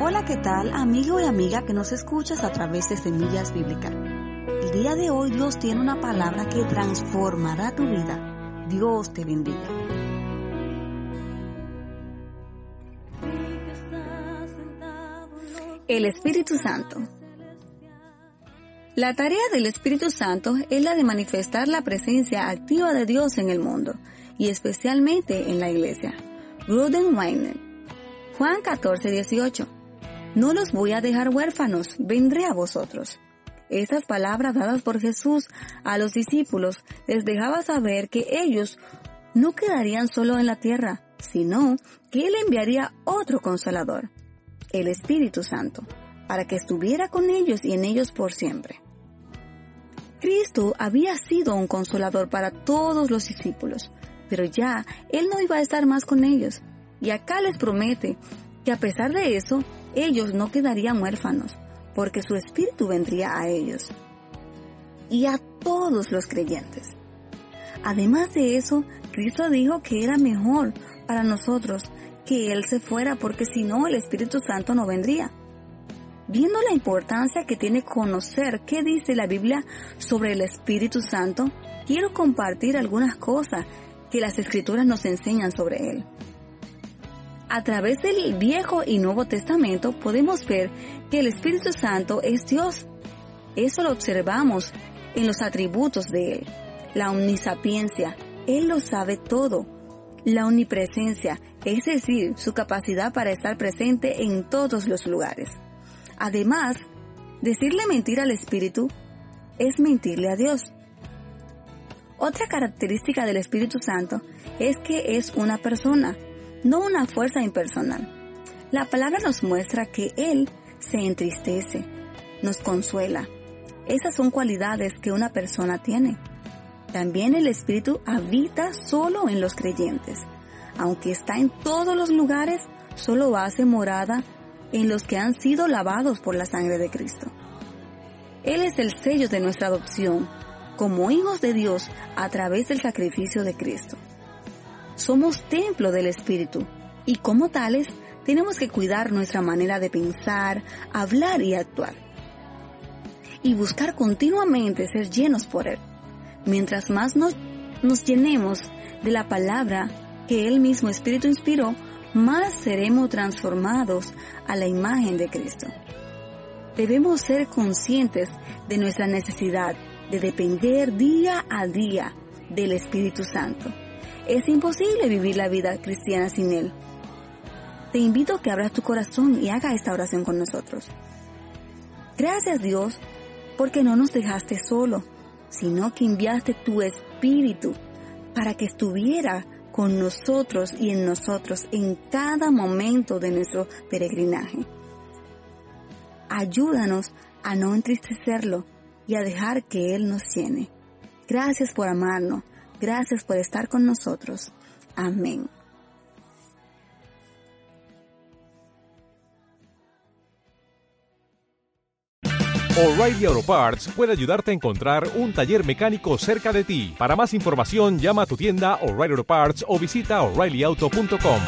Hola, ¿qué tal, amigo y amiga que nos escuchas a través de Semillas Bíblicas? El día de hoy Dios tiene una palabra que transformará tu vida. Dios te bendiga. El Espíritu Santo. La tarea del Espíritu Santo es la de manifestar la presencia activa de Dios en el mundo y especialmente en la iglesia. Ruden Weiner. Juan 14, 18. No los voy a dejar huérfanos, vendré a vosotros. Esas palabras dadas por Jesús a los discípulos les dejaba saber que ellos no quedarían solo en la tierra, sino que Él enviaría otro consolador, el Espíritu Santo, para que estuviera con ellos y en ellos por siempre. Cristo había sido un consolador para todos los discípulos, pero ya Él no iba a estar más con ellos. Y acá les promete que a pesar de eso, ellos no quedarían huérfanos, porque su espíritu vendría a ellos y a todos los creyentes. Además de eso, Cristo dijo que era mejor para nosotros que Él se fuera, porque si no, el Espíritu Santo no vendría. Viendo la importancia que tiene conocer qué dice la Biblia sobre el Espíritu Santo, quiero compartir algunas cosas que las Escrituras nos enseñan sobre Él. A través del Viejo y Nuevo Testamento podemos ver que el Espíritu Santo es Dios. Eso lo observamos en los atributos de Él. La omnisapiencia, Él lo sabe todo. La omnipresencia, es decir, su capacidad para estar presente en todos los lugares. Además, decirle mentir al Espíritu es mentirle a Dios. Otra característica del Espíritu Santo es que es una persona, no una fuerza impersonal. La palabra nos muestra que Él se entristece, nos consuela. Esas son cualidades que una persona tiene. También el Espíritu habita solo en los creyentes. Aunque está en todos los lugares, solo hace morada en los que han sido lavados por la sangre de Cristo. Él es el sello de nuestra adopción como hijos de Dios a través del sacrificio de Cristo. Somos templo del Espíritu y como tales tenemos que cuidar nuestra manera de pensar, hablar y actuar. Y buscar continuamente ser llenos por Él. Mientras más nos, llenemos de la palabra que Él mismo Espíritu inspiró, más seremos transformados a la imagen de Cristo. Debemos ser conscientes de nuestra necesidad de depender día a día del Espíritu Santo es imposible vivir la vida cristiana sin Él. Te invito a que abras tu corazón y haga esta oración con nosotros. Gracias Dios porque no nos dejaste solo, sino que enviaste tu Espíritu para que estuviera con nosotros y en nosotros en cada momento de nuestro peregrinaje. Ayúdanos a no entristecerlo y a dejar que Él nos llene. Gracias por amarnos Gracias por estar con nosotros. Amén. O'Reilly Auto Parts puede ayudarte a encontrar un taller mecánico cerca de ti. Para más información, llama a tu tienda O'Reilly Auto Parts o visita oreillyauto.com.